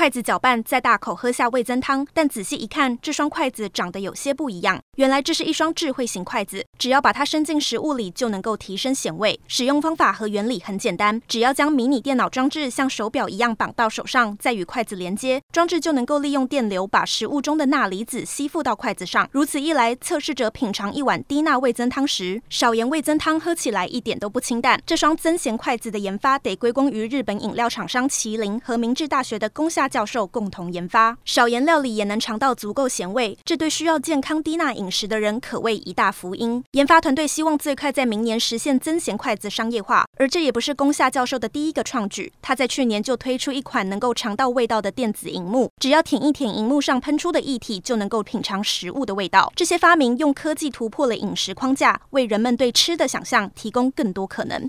筷子搅拌，再大口喝下味增汤，但仔细一看，这双筷子长得有些不一样。原来这是一双智慧型筷子，只要把它伸进食物里，就能够提升咸味。使用方法和原理很简单，只要将迷你电脑装置像手表一样绑到手上，再与筷子连接，装置就能够利用电流把食物中的钠离子吸附到筷子上。如此一来，测试者品尝一碗低钠味增汤时，少盐味增汤喝起来一点都不清淡。这双增咸筷子的研发得归功于日本饮料厂商麒麟和明治大学的宫下教授共同研发。少盐料理也能尝到足够咸味，这对需要健康低钠饮食的人可谓一大福音。研发团队希望最快在明年实现增咸筷子商业化，而这也不是宫下教授的第一个创举。他在去年就推出一款能够尝到味道的电子荧幕，只要舔一舔荧幕上喷出的液体，就能够品尝食物的味道。这些发明用科技突破了饮食框架，为人们对吃的想象提供更多可能。